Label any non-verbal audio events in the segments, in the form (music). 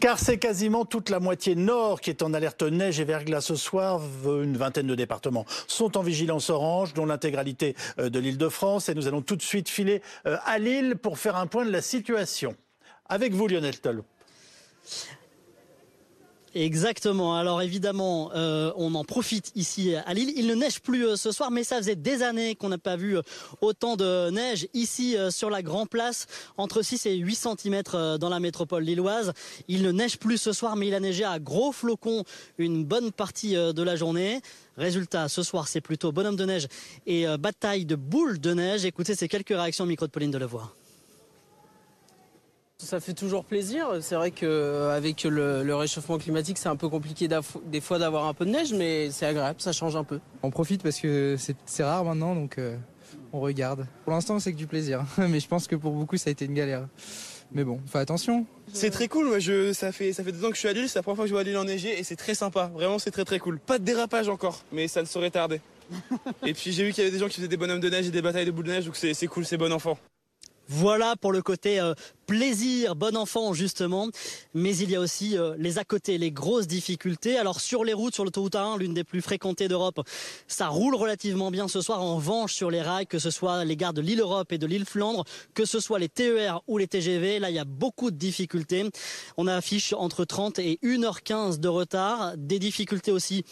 Car c'est quasiment toute la moitié nord qui est en alerte neige et verglas ce soir. Une vingtaine de départements sont en vigilance orange, dont l'intégralité euh, de l'île de France. Et nous allons tout de suite filer euh, à Lille pour faire un point de la situation. Avec vous, Lionel Toll. Exactement. Alors évidemment, euh, on en profite ici à Lille. Il ne neige plus euh, ce soir, mais ça faisait des années qu'on n'a pas vu euh, autant de neige ici sur la Grand Place, entre 6 et 8 cm dans la métropole lilloise. Il ne neige plus ce soir, mais il a neigé à gros flocons une bonne partie de la journée. Résultat, ce soir, c'est plutôt bonhomme de neige et bataille de boules de neige. Écoutez ces quelques réactions au micro de Pauline Delevoye. Ça fait toujours plaisir. C'est vrai qu'avec le, le réchauffement climatique, c'est un peu compliqué des fois d'avoir un peu de neige, mais c'est agréable, ça change un peu. On profite parce que c'est rare maintenant, donc euh, on regarde. Pour l'instant, c'est que du plaisir, (laughs) mais je pense que pour beaucoup, ça a été une galère. Mais bon, fais attention. C'est très cool. Moi, je, ça fait ça fait deux ans que je suis à Lille. C'est la première fois que je vois Lille enneigée et c'est très sympa. Vraiment, c'est très très cool. Pas de dérapage encore, mais ça ne saurait tarder. (laughs) et puis j'ai vu qu'il y avait des gens qui faisaient des bonhommes de neige et des batailles de boules de neige, donc c'est cool, c'est bon enfant. Voilà pour le côté euh, plaisir, bon enfant justement. Mais il y a aussi euh, les à côté, les grosses difficultés. Alors sur les routes, sur l'autoroute A1, l'une des plus fréquentées d'Europe, ça roule relativement bien ce soir. En revanche, sur les rails, que ce soit les gares de l'île Europe et de l'île Flandre, que ce soit les TER ou les TGV, là il y a beaucoup de difficultés. On affiche entre 30 et 1h15 de retard. Des difficultés aussi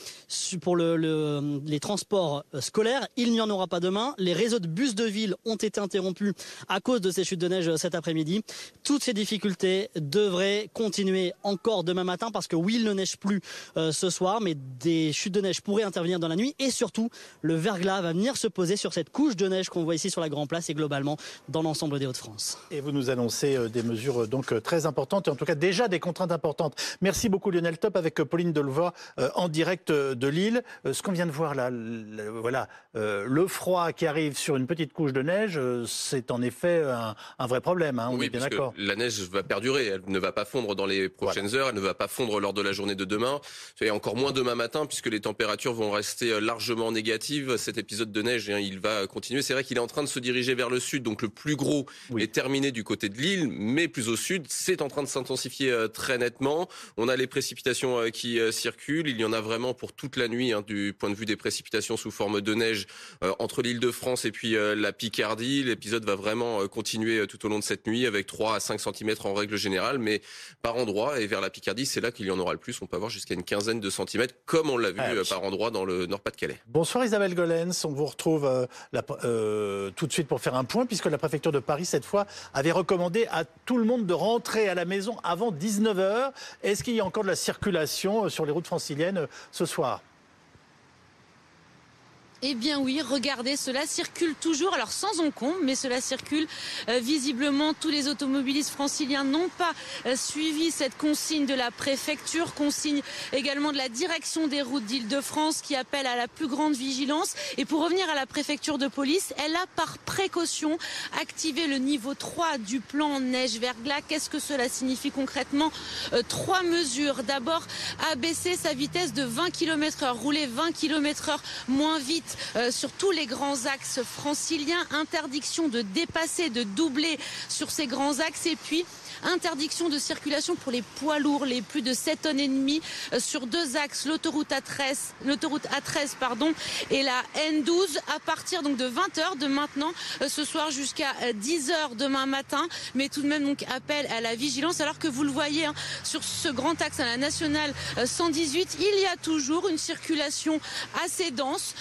pour le, les transports euh, scolaires. Il n'y en aura pas demain. Les réseaux de bus de ville ont été interrompus à cause de ces chutes de neige cet après-midi. Toutes ces difficultés devraient continuer encore demain matin parce que oui, il ne neige plus euh, ce soir, mais des chutes de neige pourraient intervenir dans la nuit et surtout le verglas va venir se poser sur cette couche de neige qu'on voit ici sur la Grand Place et globalement dans l'ensemble des Hauts-de-France. Et vous nous annoncez euh, des mesures euh, donc très importantes et en tout cas déjà des contraintes importantes. Merci beaucoup Lionel Top avec Pauline Delevoye en direct de Lille. Ce qu'on vient de voir là, voilà, le froid qui arrive sur une petite couche de neige, c'est en effet un, vrai problème. Hein, oui, que la neige va perdurer. Elle ne va pas fondre dans les prochaines heures. Elle ne va pas fondre lors de la journée de demain. Et encore moins demain matin, puisque les températures vont rester euh, largement négatives. Cet épisode de neige, hein, il va continuer. C'est vrai qu'il est en train de se diriger vers le sud. Donc le plus gros est terminé du côté de l'île, mais plus au sud, c'est en train de s'intensifier euh, très nettement. On a les précipitations euh, qui circulent. Il y en a vraiment pour toute la nuit, hein, du point de vue des précipitations sous forme de neige entre l'île de France et puis la Picardie. L'épisode va vraiment continuer euh, tout au long de cette nuit avec 3 à 5 cm en règle générale, mais par endroit et vers la Picardie, c'est là qu'il y en aura le plus. On peut avoir jusqu'à une quinzaine de centimètres, comme on l'a vu ah euh, par endroit dans le Nord-Pas-de-Calais. Bonsoir Isabelle Golens, on vous retrouve euh, tout de suite pour faire un point, puisque la préfecture de Paris, cette fois, avait recommandé à tout le monde de rentrer à la maison avant 19h. Est-ce qu'il y a encore de la circulation sur les routes franciliennes ce soir? Eh bien oui, regardez, cela circule toujours, alors sans encombre, mais cela circule. Euh, visiblement, tous les automobilistes franciliens n'ont pas euh, suivi cette consigne de la préfecture, consigne également de la direction des routes d'Île-de-France qui appelle à la plus grande vigilance. Et pour revenir à la préfecture de police, elle a par précaution activé le niveau 3 du plan neige-verglas. Qu'est-ce que cela signifie concrètement? Euh, Trois mesures. D'abord, abaisser sa vitesse de 20 km heure, rouler 20 km heure moins vite euh, sur tous les grands axes franciliens. Interdiction de dépasser, de doubler sur ces grands axes. Et puis, Interdiction de circulation pour les poids lourds, les plus de 7 tonnes et demie euh, sur deux axes, l'autoroute A13, l'autoroute A13 pardon, et la N12 à partir donc de 20h de maintenant euh, ce soir jusqu'à 10h euh, demain matin. Mais tout de même donc appel à la vigilance alors que vous le voyez hein, sur ce grand axe à la nationale 118, il y a toujours une circulation assez dense.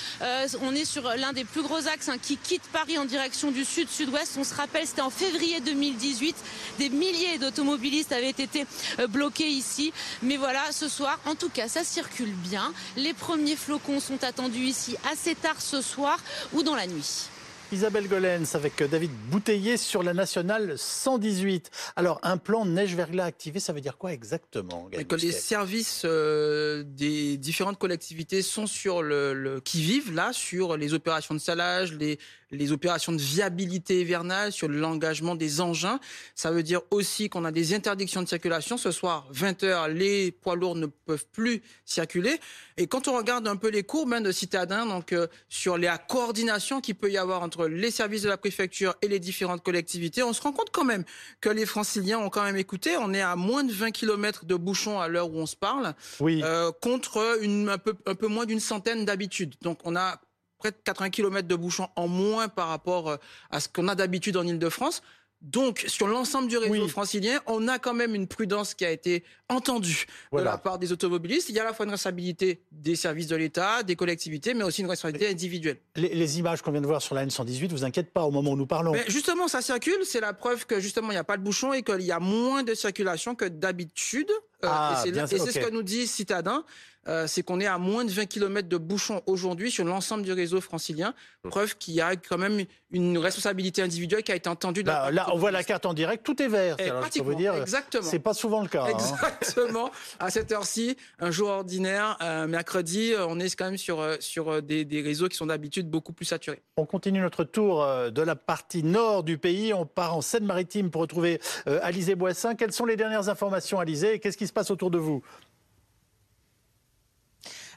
on est sur l'un des plus gros axes hein, qui quitte Paris en direction du sud-sud-ouest. On se rappelle, c'était en février 2018. Des milliers d'automobilistes avaient été euh, bloqués ici. Mais voilà, ce soir, en tout cas, ça circule bien. Les premiers flocons sont attendus ici assez tard ce soir ou dans la nuit. Isabelle Golens avec David Bouteillé sur la nationale 118. Alors, un plan neige-verglas activé, ça veut dire quoi exactement Que les services euh, des différentes collectivités sont sur le, qui vivent là sur les opérations de salage, les, les opérations de viabilité hivernale, sur l'engagement des engins. Ça veut dire aussi qu'on a des interdictions de circulation. Ce soir, 20 heures, les poids lourds ne peuvent plus circuler. Et quand on regarde un peu les courbes hein, de citadins, donc euh, sur la coordination qu'il peut y avoir entre les services de la préfecture et les différentes collectivités, on se rend compte quand même que les franciliens ont quand même écouté. On est à moins de 20 km de bouchons à l'heure où on se parle, Oui. euh, contre une, un, peu, un peu moins d'une centaine d'habitude. Donc on a près de 80 km de bouchons en moins par rapport euh, à ce qu'on a d'habitude en Ile-de-France. Donc, sur l'ensemble du réseau Oui. francilien, on a quand même une prudence qui a été entendue Voilà. de la part des automobilistes. Il y a à la fois une responsabilité des services de l'État, des collectivités, mais aussi une responsabilité individuelle. Les, les images qu'on vient de voir sur la N118 vous inquiètent pas au moment où nous parlons. Mais justement, ça circule, c'est la preuve que justement, il n'y a pas de bouchon et qu'il y a moins de circulation que d'habitude. Euh, Ah, et c'est ce que nous dit Citadin, euh, c'est qu'on est à moins de 20 km de bouchons aujourd'hui sur l'ensemble du réseau francilien. Preuve qu'il y a quand même une responsabilité individuelle qui a été entendue. Bah, là, on voit la carte en direct, tout est vert. Alors, je peux vous dire, exactement. c'est pas souvent le cas. hein. Exactement. À cette heure-ci, un jour ordinaire, un mercredi, euh, on est quand même sur, euh, euh, des, réseaux qui sont d'habitude beaucoup plus saturés. On continue notre tour euh, de la partie nord du pays. On part en Seine-Maritime pour retrouver euh, Alizé Boissin. Quelles sont les dernières informations, Alizé, et qu'est-ce qui se passe autour de vous?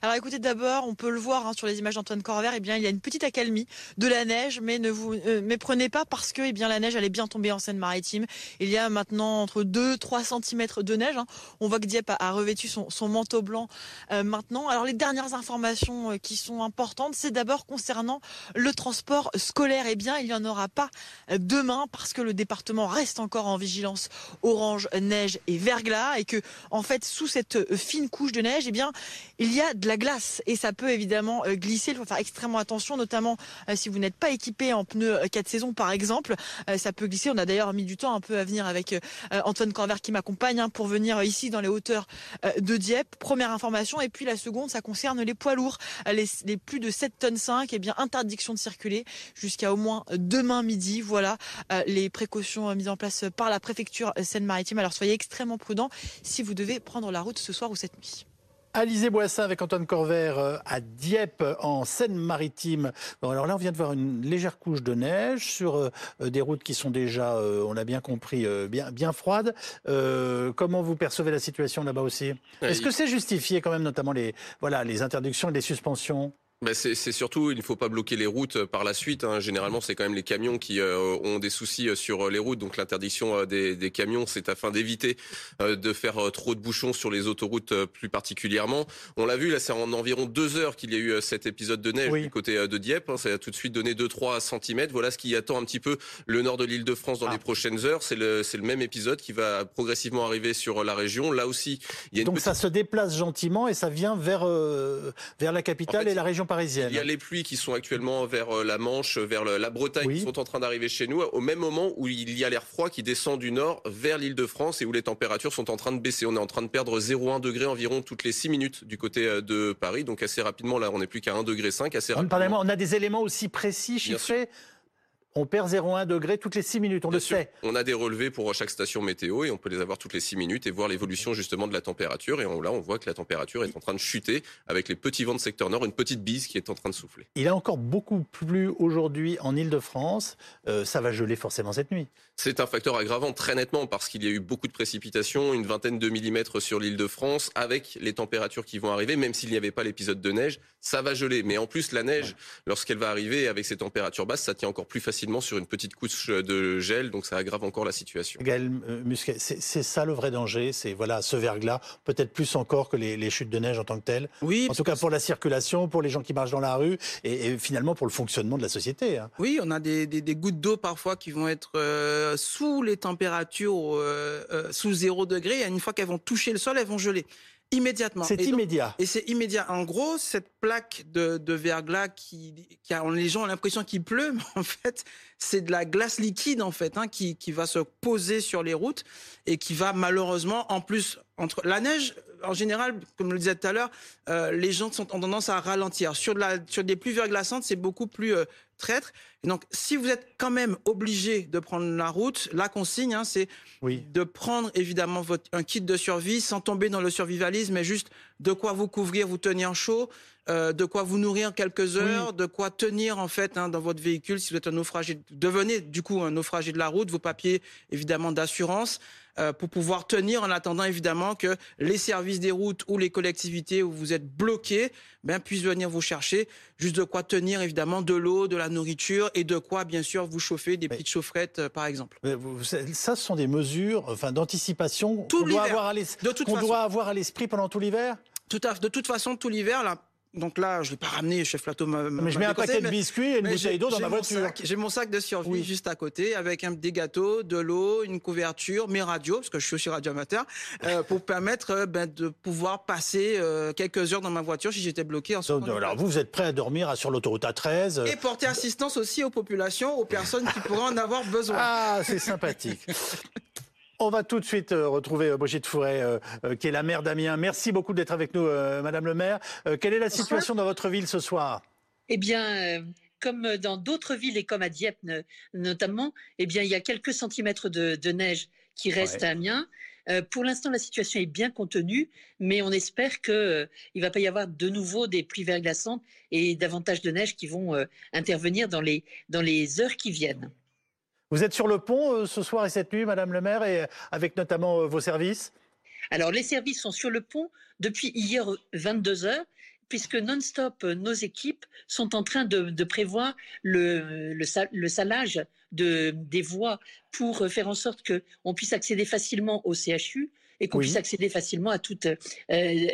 Alors écoutez, d'abord, on peut le voir hein, sur les images d'Antoine Corvert, eh bien, il y a une petite accalmie de la neige, mais ne vous euh, méprenez pas parce que eh bien, la neige, est bien tombée en Seine-Maritime. Il y a maintenant entre 2 3 cm de neige. hein. On voit que Dieppe a, revêtu son, manteau blanc euh, maintenant. Alors les dernières informations euh, qui sont importantes, c'est d'abord concernant le transport scolaire. Eh bien, il n'y en aura pas demain parce que le département reste encore en vigilance orange, neige et verglas et que, en fait, sous cette fine couche de neige, eh bien, il y a de la glace et ça peut évidemment euh, glisser. Il faut faire extrêmement attention, notamment euh, si vous n'êtes pas équipé en pneus 4 saisons par exemple. Euh, ça peut glisser. On a d'ailleurs mis du temps un peu à venir avec euh, Antoine Corvert qui m'accompagne hein, pour venir euh, ici dans les hauteurs euh, de Dieppe. Première information. Et puis la seconde, ça concerne les poids lourds. Euh, Les, plus de 7 tonnes 5, eh bien interdiction de circuler jusqu'à au moins demain midi. Voilà euh, les précautions euh, mises en place par la préfecture Seine-Maritime. Alors soyez extrêmement prudents si vous devez prendre la route ce soir ou cette nuit. Alizé Boissin avec Antoine Corvert euh, à Dieppe en Seine-Maritime. Bon, alors là, on vient de voir une légère couche de neige sur euh, des routes qui sont déjà, euh, on l'a bien compris, euh, bien, bien froides. Euh, comment vous percevez la situation là-bas aussi? Est-ce que c'est justifié quand même, notamment les, voilà, les interdictions et les suspensions? Bah, c'est surtout, il ne faut pas bloquer les routes euh, par la suite. hein. Généralement, c'est quand même les camions qui euh, ont des soucis euh, sur euh, les routes. Donc l'interdiction des, des camions, c'est afin d'éviter euh, de faire trop de bouchons sur les autoroutes euh, plus particulièrement. On l'a vu, là, c'est en environ deux heures qu'il y a eu cet épisode de neige Oui. du côté de Dieppe. hein. Ça a tout de suite donné 2-3 cm. Voilà ce qui attend un petit peu le nord de l'île de France dans Ah. les prochaines heures. C'est le, le même épisode qui va progressivement arriver sur la région. Là aussi, il y a une Donc petite ça se déplace gentiment et ça vient vers, euh, vers la capitale En fait, et la région parisienne. Il y a les pluies qui sont actuellement vers euh, la Manche, vers la Bretagne, Oui. qui sont en train d'arriver chez nous, au même moment où il y a l'air froid qui descend du nord vers l'île de France et où les températures sont en train de baisser. On est en train de perdre 0,1 degré environ toutes les 6 minutes du côté euh, de Paris. Donc assez rapidement, là, on n'est plus qu'à 1 degré 5, assez rapidement. on a des éléments aussi précis, chiffrés. On perd 0,1 degré toutes les 6 minutes, on Bien le sûr, sait. On a des relevés pour chaque station météo et on peut les avoir toutes les 6 minutes et voir l'évolution justement de la température. Et on- là, on voit que la température est en train de chuter avec les petits vents de secteur nord, une petite bise qui est en train de souffler. Il a encore beaucoup plu aujourd'hui en Ile-de-France. Euh, ça va geler forcément cette nuit. C'est un facteur aggravant très nettement parce qu'il y a eu beaucoup de précipitations, une vingtaine de millimètres sur l'île de France, avec les températures qui vont arriver, même s'il n'y avait pas l'épisode de neige, ça va geler. Mais en plus, la neige, lorsqu'elle va arriver avec ces températures basses, ça tient encore plus facilement sur une petite couche de gel, donc ça aggrave encore la situation. Gaël euh, Musquet, c'est c'est ça le vrai danger, c'est voilà ce verglas, peut-être plus encore que les, les chutes de neige en tant que telles. Oui, En tout cas pour la circulation, pour les gens qui marchent dans la rue et, et finalement pour le fonctionnement de la société. hein. Oui, on a des, des- des gouttes d'eau parfois qui vont être euh, sous les températures, euh, euh, sous zéro degré. Et une fois qu'elles vont toucher le sol, elles vont geler immédiatement. C'est immédiat. Et c'est immédiat. En gros, cette plaque de, de verglas qui, qui a, les gens ont l'impression qu'il pleut, (laughs) mais en fait, c'est de la glace liquide en fait, hein, qui, qui va se poser sur les routes et qui va malheureusement, en plus, entre la neige, en général, comme je le disais tout à l'heure, euh, les gens sont, ont tendance à ralentir. Sur, de la, sur des pluies verglaçantes, c'est beaucoup plus euh, traître. Et donc, si vous êtes quand même obligé de prendre la route, la consigne, hein, c'est Oui. de prendre évidemment votre, un kit de survie sans tomber dans le survivalisme, mais juste de quoi vous couvrir, vous tenir chaud, euh, de quoi vous nourrir quelques heures, de quoi tenir en fait hein, dans votre véhicule si vous êtes un naufragé. Devenez du coup un naufragé de la route, vos papiers évidemment d'assurance. Euh, pour pouvoir tenir en attendant évidemment que les services des routes ou les collectivités où vous êtes bloqués ben, puissent venir vous chercher juste de quoi tenir évidemment de l'eau, de la nourriture et de quoi bien sûr vous chauffer des petites chaufferettes euh, par exemple. Ça, ce sont des mesures enfin, d'anticipation qu'on doit avoir à l'esprit pendant tout l'hiver? Tout à, de toute façon, tout l'hiver, là, donc là, je ne l'ai pas ramené, chef plateau. Mais je mets un paquet de biscuits et une bouteille d'eau dans ma voiture. J'ai mon sac de survie juste à côté avec un, des gâteaux, de l'eau, une couverture, mes radios, parce que je suis aussi radioamateur, euh, (laughs) pour permettre euh, ben, de pouvoir passer euh, quelques heures dans ma voiture si j'étais bloqué. En ce donc, alors vous, vous êtes prêt à dormir sur l'autoroute A13 Et porter assistance aussi aux populations, aux personnes qui pourraient en avoir besoin. Ah, c'est sympathique. (laughs) On va tout de suite euh, retrouver euh, Brigitte Fouret, euh, qui est la maire d'Amiens. Merci beaucoup d'être avec nous, Madame le maire. quelle est la situation dans votre ville ce soir? Eh bien, comme dans d'autres villes et comme à Dieppe notamment, eh bien, il y a quelques centimètres de, neige qui restent à Amiens. pour l'instant, la situation est bien contenue, mais on espère qu'il ne va pas y avoir de nouveau des pluies verglaçantes et davantage de neige qui vont intervenir dans les, dans les heures qui viennent. Vous êtes sur le pont euh, ce soir et cette nuit, Madame le maire, et avec notamment euh, vos services? Alors, les services sont sur le pont depuis hier 22 heures puisque non-stop, euh, nos équipes sont en train de, prévoir le, le, salage de, des voies pour faire en sorte qu'on puisse accéder facilement au CHU et qu'on puisse accéder facilement à toutes,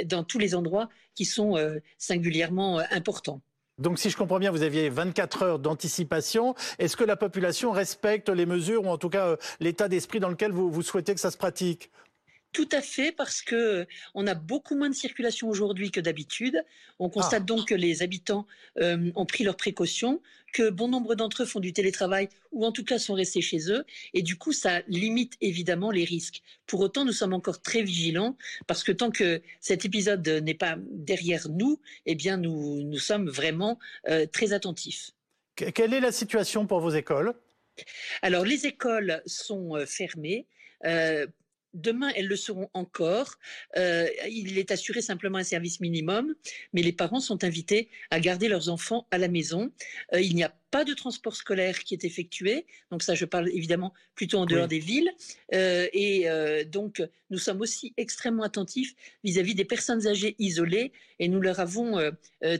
dans tous les endroits qui sont singulièrement importants. Donc si je comprends bien, vous aviez 24 heures d'anticipation. Est-ce que la population respecte les mesures ou en tout cas euh, l'état d'esprit dans lequel vous, souhaitez que ça se pratique? Tout à fait, parce que on a beaucoup moins de circulation aujourd'hui que d'habitude. On constate ah. donc que les habitants euh, ont pris leurs précautions, que bon nombre d'entre eux font du télétravail ou en tout cas sont restés chez eux, et du coup ça limite évidemment les risques. Pour autant, nous sommes encore très vigilants parce que tant que cet épisode n'est pas derrière nous, eh bien nous nous sommes vraiment euh, très attentifs. Quelle est la situation pour vos écoles? Alors, les écoles sont euh, fermées. Demain, elles le seront encore. Euh, il est assuré simplement un service minimum, mais les parents sont invités à garder leurs enfants à la maison. Euh, il n'y a pas de transport scolaire qui est effectué, donc ça, je parle évidemment plutôt en dehors des villes. Euh, et donc, nous sommes aussi extrêmement attentifs vis-à-vis des personnes âgées isolées, et nous leur avons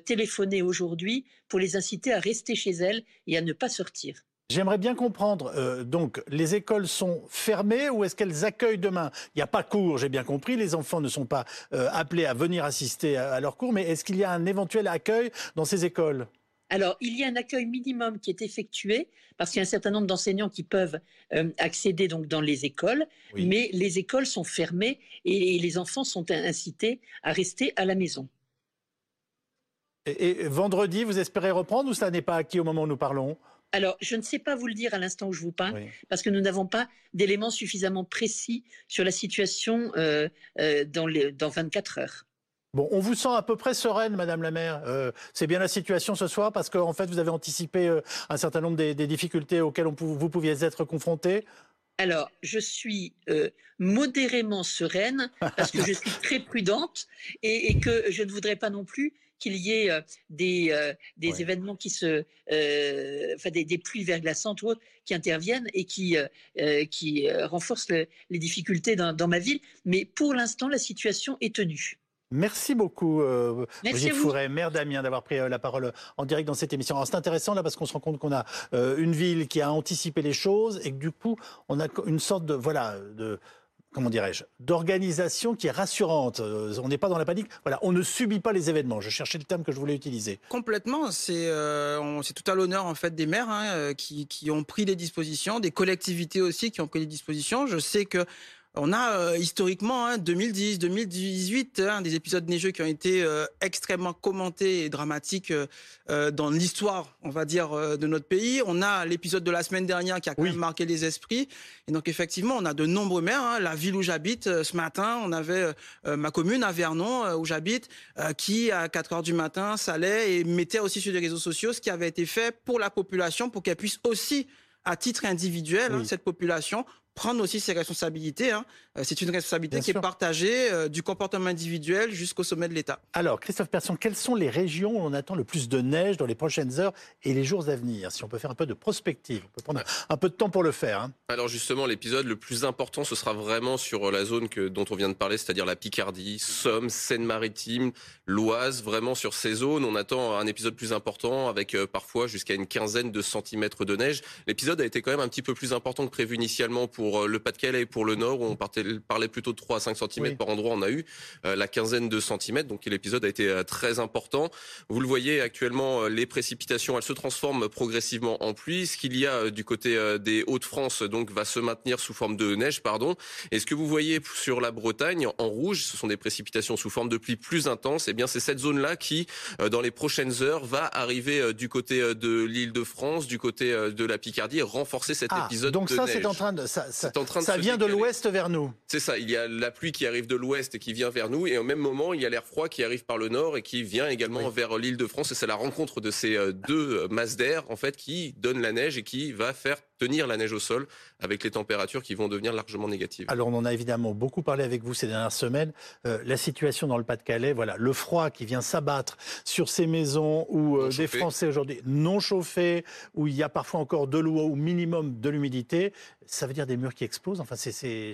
téléphoné aujourd'hui pour les inciter à rester chez elles et à ne pas sortir. J'aimerais bien comprendre, euh, donc, les écoles sont fermées ou est-ce qu'elles accueillent demain? Il n'y a pas cours, j'ai bien compris, les enfants ne sont pas euh, appelés à venir assister à, leurs cours, mais est-ce qu'il y a un éventuel accueil dans ces écoles? Alors, il y a un accueil minimum qui est effectué parce qu'il y a un certain nombre d'enseignants qui peuvent euh, accéder donc dans les écoles, mais les écoles sont fermées et, les enfants sont incités à rester à la maison. et vendredi, vous espérez reprendre ou cela n'est pas acquis au moment où nous parlons? Alors, je ne sais pas vous le dire à l'instant où je vous parle, parce que nous n'avons pas d'éléments suffisamment précis sur la situation euh, euh, dans, les, dans 24 heures. Bon, on vous sent à peu près sereine, Madame la maire. Euh, c'est bien la situation ce soir parce qu'en fait, vous avez anticipé un certain nombre des, difficultés auxquelles vous pouviez être confrontés. Alors, je suis modérément sereine parce que je suis très prudente et, que je ne voudrais pas non plus qu'il y ait euh, des, euh, des événements qui se, euh, enfin des, pluies verglaçantes ou autres qui interviennent et qui, qui renforcent les difficultés dans, dans, ma ville. Mais pour l'instant, la situation est tenue. Merci beaucoup, euh, Brigitte Fouret, maire d'Amiens, d'avoir pris la parole en direct dans cette émission. C'est intéressant là parce qu'on se rend compte qu'on a une ville qui a anticipé les choses et que du coup, on a une sorte de voilà de comment dirais-je, d'organisation qui est rassurante. Euh, on n'est pas dans la panique. Voilà, on ne subit pas les événements. Je cherchais le terme que je voulais utiliser. Complètement. C'est euh, tout à l'honneur en fait des maires hein, euh, qui, qui, ont pris les dispositions, des collectivités aussi qui ont pris les dispositions. Je sais que on a euh, historiquement hein, 2010, 2018, hein, des épisodes neigeux qui ont été euh, extrêmement commentés et dramatiques euh, dans l'histoire, on va dire, de notre pays. On a l'épisode de la semaine dernière qui a quand même marqué les esprits. Et donc effectivement, on a de nombreux maires. Hein, la ville où j'habite, ce matin, on avait ma commune à Vernon où j'habite, qui à 4 heures du matin s'allait et mettait aussi sur les réseaux sociaux ce qui avait été fait pour la population, pour qu'elle puisse aussi à titre individuel, cette population, prendre aussi ses responsabilités. Hein. Euh, c'est une responsabilité Bien qui sûr. est partagée euh, du comportement individuel jusqu'au sommet de l'État. Alors, Christophe Persson, quelles sont les régions où on attend le plus de neige dans les prochaines heures et les jours à venir? Si on peut faire un peu de prospective, on peut prendre un peu de temps pour le faire. hein. Alors justement, l'épisode le plus important, ce sera vraiment sur la zone que, dont on vient de parler, c'est-à-dire la Picardie, Somme, Seine-Maritime, l'Oise. Vraiment sur ces zones, on attend un épisode plus important avec euh, parfois jusqu'à une quinzaine de centimètres de neige. L'épisode a été quand même un petit peu plus important que prévu initialement pour euh, le Pas-de-Calais et pour le Nord, où on partait- parlait plutôt de 3 à 5 centimètres Oui. par endroit. On a eu euh, la quinzaine de centimètres, donc l'épisode a été euh, très important. Vous le voyez actuellement, les précipitations, elles se transforment progressivement en pluie. Ce qu'il y a du côté des Hauts-de-France, donc, va se maintenir sous forme de neige, pardon. Et ce que vous voyez sur la Bretagne, en rouge, ce sont des précipitations sous forme de pluie plus intense. Et bien, c'est cette zone-là qui, dans les prochaines heures, va arriver du côté euh, de l'Île-de-France, du côté de la Picardie, et renforcer cet Ah, épisode donc de ça, neige. c'est en train de. Ça, ça- C'est en train de ça se vient de l'ouest vers nous. C'est ça, il y a la pluie qui arrive de l'ouest et qui vient vers nous, et au même moment, il y a l'air froid qui arrive par le nord et qui vient également Oui. vers l'île de France. Et c'est la rencontre de ces euh, deux masses d'air, en fait, qui donne la neige et qui va faire tenir la neige au sol avec les températures qui vont devenir largement négatives. Alors, on en a évidemment beaucoup parlé avec vous ces dernières semaines. Euh, la situation dans le Pas-de-Calais, voilà, le froid qui vient s'abattre sur ces maisons où euh, des. Français aujourd'hui non chauffés, où il y a parfois encore de l'eau ou minimum de l'humidité, ça veut dire des murs qui explosent. Enfin, c'est c'est-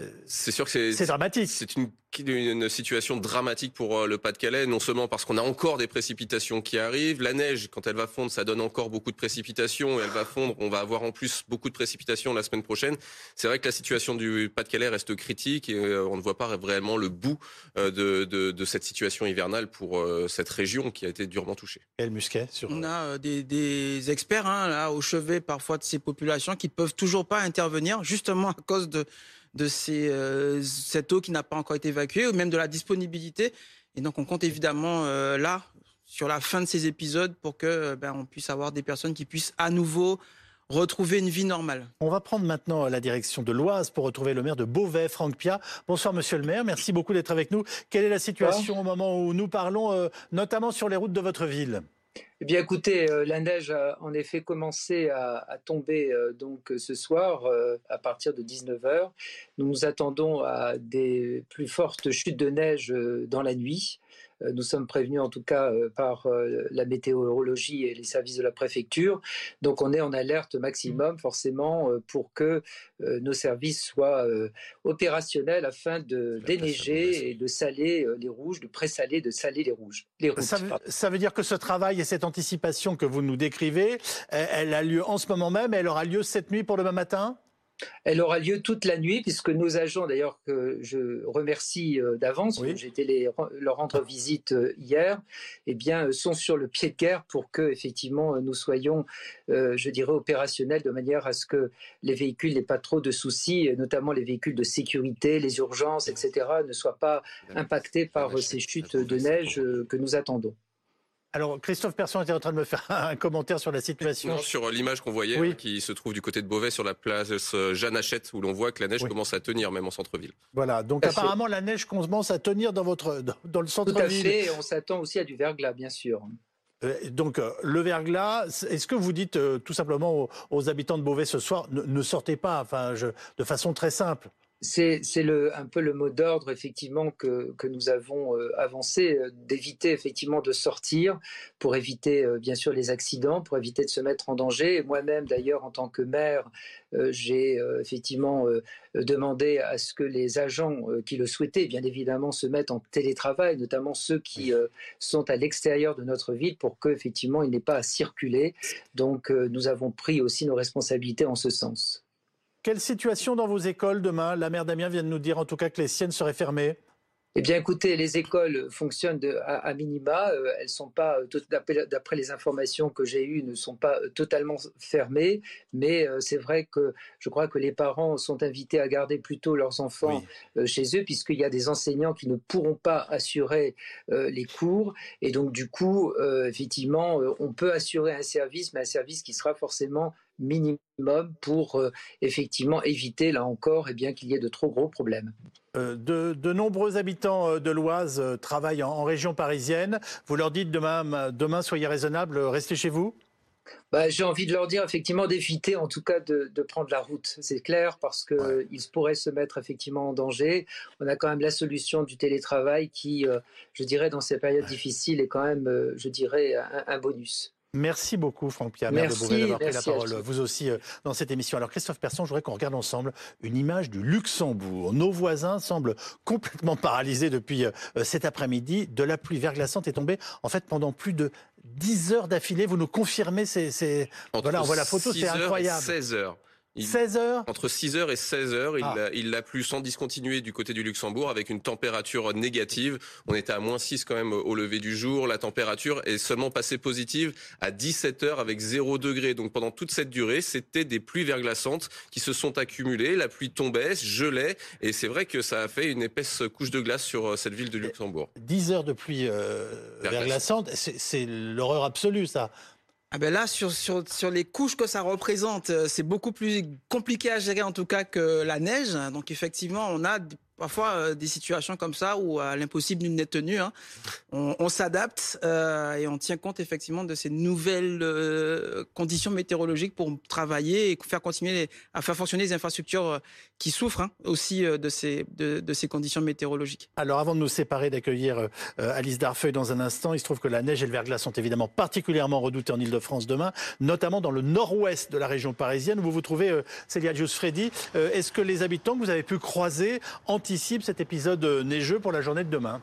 euh, sûr que c'est c'est dramatique. C'est une, une situation dramatique pour euh, le Pas-de-Calais, non seulement parce qu'on a encore des précipitations qui arrivent, la neige, quand elle va fondre, ça donne encore beaucoup de précipitations, et elle va fondre, on va avoir en plus beaucoup de précipitations la semaine prochaine. C'est vrai que la situation du Pas-de-Calais reste critique, et euh, on ne voit pas vraiment le bout euh, de, de- de cette situation hivernale pour cette région qui a été durement touchée. Quel musquet sur. On a des, des experts hein, là, au chevet parfois de ces populations qui peuvent toujours pas intervenir justement à cause de, de euh, cette eau qui n'a pas encore été évacuée ou même de la disponibilité. Et donc on compte évidemment euh, là sur la fin de ces épisodes pour que euh, ben, on puisse avoir des personnes qui puissent à nouveau retrouver une vie normale. On va prendre maintenant la direction de l'Oise pour retrouver le maire de Beauvais, Franck Pia. Bonsoir, monsieur le maire. Merci beaucoup d'être avec nous. Quelle est la situation au moment où nous parlons, notamment sur les routes de votre ville? Eh bien, écoutez, euh, la neige a en effet commencé à, tomber euh, donc ce soir euh, à partir de 19h. Nous nous attendons à des plus fortes chutes de neige euh, dans la nuit. Euh, Nous sommes prévenus en tout cas euh, par euh, la météorologie et les services de la préfecture. Donc on est en alerte maximum forcément pour que nos services soient opérationnels afin de déneiger et de saler les rouges, de présaler, de saler les rouges. Les routes, ça veut, ça veut dire que ce travail et cette anticipation que vous nous décrivez, elle, elle a lieu en ce moment même et elle aura lieu cette nuit pour demain matin? Elle aura lieu toute la nuit, puisque nos agents, d'ailleurs, que je remercie euh, d'avance, Oui. j'ai été les, leur rendre visite euh, hier, eh bien, euh, sont sur le pied de guerre pour que, effectivement, nous soyons, euh, je dirais, opérationnels de manière à ce que les véhicules n'aient pas trop de soucis, notamment les véhicules de sécurité, les urgences, etc., ne soient pas impactés par ces chutes de neige que nous attendons. Alors, Christophe Persson était en train de me faire un commentaire sur la situation. Non, sur l'image qu'on voyait, Oui. hein, qui se trouve du côté de Beauvais, sur la place euh, Jeanne Hachette, où l'on voit que la neige Oui. commence à tenir, même en centre-ville. Voilà, donc Tout apparemment la neige commence à tenir dans, votre, dans, dans le Tout à centre-ville. fait, et on s'attend aussi à du verglas, bien sûr. Euh, Donc, euh, le verglas, est-ce que vous dites euh, tout simplement aux, aux habitants de Beauvais ce soir, ne, ne sortez pas, enfin, je, de façon très simple C'est un peu le mot d'ordre, effectivement, que, que nous avons euh, avancé, euh, d'éviter effectivement de sortir pour éviter, euh, bien sûr, les accidents, pour éviter de se mettre en danger. Moi-même, d'ailleurs, en tant que maire, j'ai effectivement demandé à ce que les agents qui le souhaitaient, bien évidemment, se mettent en télétravail, notamment ceux qui sont à l'extérieur de notre ville, pour qu'effectivement, il n'ait pas à circuler. Donc, nous avons pris aussi nos responsabilités en ce sens. Quelle situation dans vos écoles demain? La maire Damien vient de nous dire en tout cas que les siennes seraient fermées. Eh bien, écoutez, les écoles fonctionnent de- à, à minima. euh, elles sont pas, euh, d'après les informations que j'ai eues, ne sont pas euh, totalement fermées. Mais euh, c'est vrai que je crois que les parents sont invités à garder plutôt leurs enfants euh, chez eux, puisqu'il y a des enseignants qui ne pourront pas assurer les cours. Et donc, du coup, effectivement, on peut assurer un service, mais un service qui sera forcément minimum pour euh, effectivement éviter, là encore, eh bien qu'il y ait de trop gros problèmes. Euh, de, de nombreux habitants euh, de l'Oise travaillent en, en région parisienne. Vous leur dites demain, demain soyez raisonnables, restez chez vous? Bah, J'ai envie de leur dire effectivement d'éviter en tout cas de, de prendre la route, c'est clair, parce qu'ils ouais. pourraient se mettre effectivement en danger. On a quand même la solution du télétravail qui, euh, je dirais, dans ces périodes ouais. difficiles est quand même, je dirais, un, un bonus. Merci beaucoup, Franck Pierre, maire de Beauvais, d'avoir pris la parole, vous aussi, euh, dans cette émission. Alors, Christophe Persson, je voudrais qu'on regarde ensemble une image du Luxembourg. Nos voisins semblent complètement paralysés depuis euh, cet après-midi. De la pluie verglaçante est tombée, en fait, pendant plus de 10 heures d'affilée. Vous nous confirmez ces... ces... Voilà, on voit la photo, c'est incroyable. 16 heures. Il, 16 heures Entre 6 heures et 16 heures, il, ah. a, il a plu sans discontinuer du côté du Luxembourg avec une température négative. On était à moins 6 quand même au lever du jour. La température est seulement passée positive à 17 heures avec 0 degré. Donc pendant toute cette durée, c'était des pluies verglaçantes qui se sont accumulées. La pluie tombait, gelait. Et c'est vrai que ça a fait une épaisse couche de glace sur cette ville de Luxembourg. 10 heures de pluie euh, verglaçante, c'est l'horreur absolue ça. Ah ben là, sur, sur, sur les couches que ça représente, c'est beaucoup plus compliqué à gérer en tout cas que la neige. Donc effectivement, on a parfois euh, des situations comme ça où à l'impossible nul n'est tenu. Hein. On, s'adapte euh, et on tient compte effectivement de ces nouvelles euh, conditions météorologiques pour travailler et faire continuer à faire fonctionner les infrastructures qui souffrent hein, aussi de ces de, ces conditions météorologiques. Alors avant de nous séparer d'accueillir Alice Darfeuille dans un instant, il se trouve que la neige et le verglas sont évidemment particulièrement redoutés en Ile-de-France demain, notamment dans le nord-ouest de la région parisienne où vous vous trouvez, Célia Gius-Freddy. Est-ce que les habitants que vous avez pu croiser anticipent cet épisode neigeux pour la journée de demain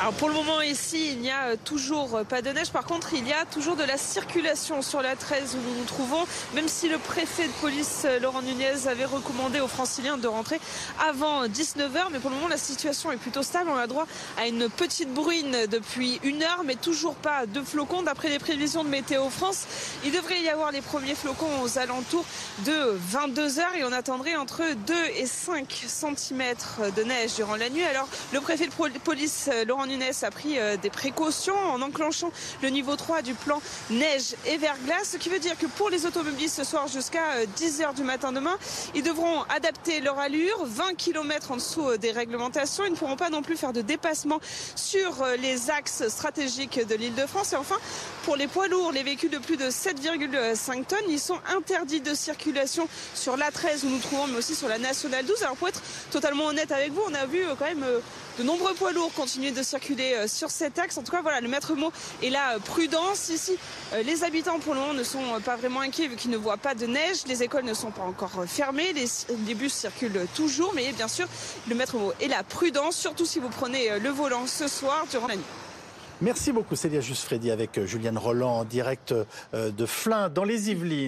alors pour le moment ici, il n'y a toujours pas de neige. Par contre, il y a toujours de la circulation sur la 13 où nous nous trouvons, même si le préfet de police Laurent Nunez avait recommandé aux franciliens de rentrer avant 19h. Mais pour le moment, la situation est plutôt stable. On a droit à une petite bruine depuis une heure, mais toujours pas de flocons. D'après les prévisions de Météo France, il devrait y avoir les premiers flocons aux alentours de 22h et on attendrait entre 2 et 5 cm de neige durant la nuit. Alors, le préfet de police Laurent Nunez a pris des précautions en enclenchant le niveau 3 du plan neige et verglas, ce qui veut dire que pour les automobilistes ce soir jusqu'à 10h du matin demain, ils devront adapter leur allure, 20 km en dessous des réglementations. Ils ne pourront pas non plus faire de dépassement sur les axes stratégiques de l'île de France. Et enfin, pour les poids lourds, les véhicules de plus de 7,5 tonnes, ils sont interdits de circulation sur l'A13 où nous trouvons, mais aussi sur la Nationale 12. Alors pour être totalement honnête avec vous, on a vu quand même de nombreux poids lourds continuer de circuler sur cet axe. En tout cas, voilà, le maître mot est la prudence. Ici, les habitants pour le moment ne sont pas vraiment inquiets vu qu'ils ne voient pas de neige. Les écoles ne sont pas encore fermées. Les, bus circulent toujours. Mais bien sûr, le maître mot est la prudence, surtout si vous prenez le volant ce soir durant la nuit. Merci beaucoup Célia Juste Freddy avec Juliane Roland en direct de Flins dans les Yvelines.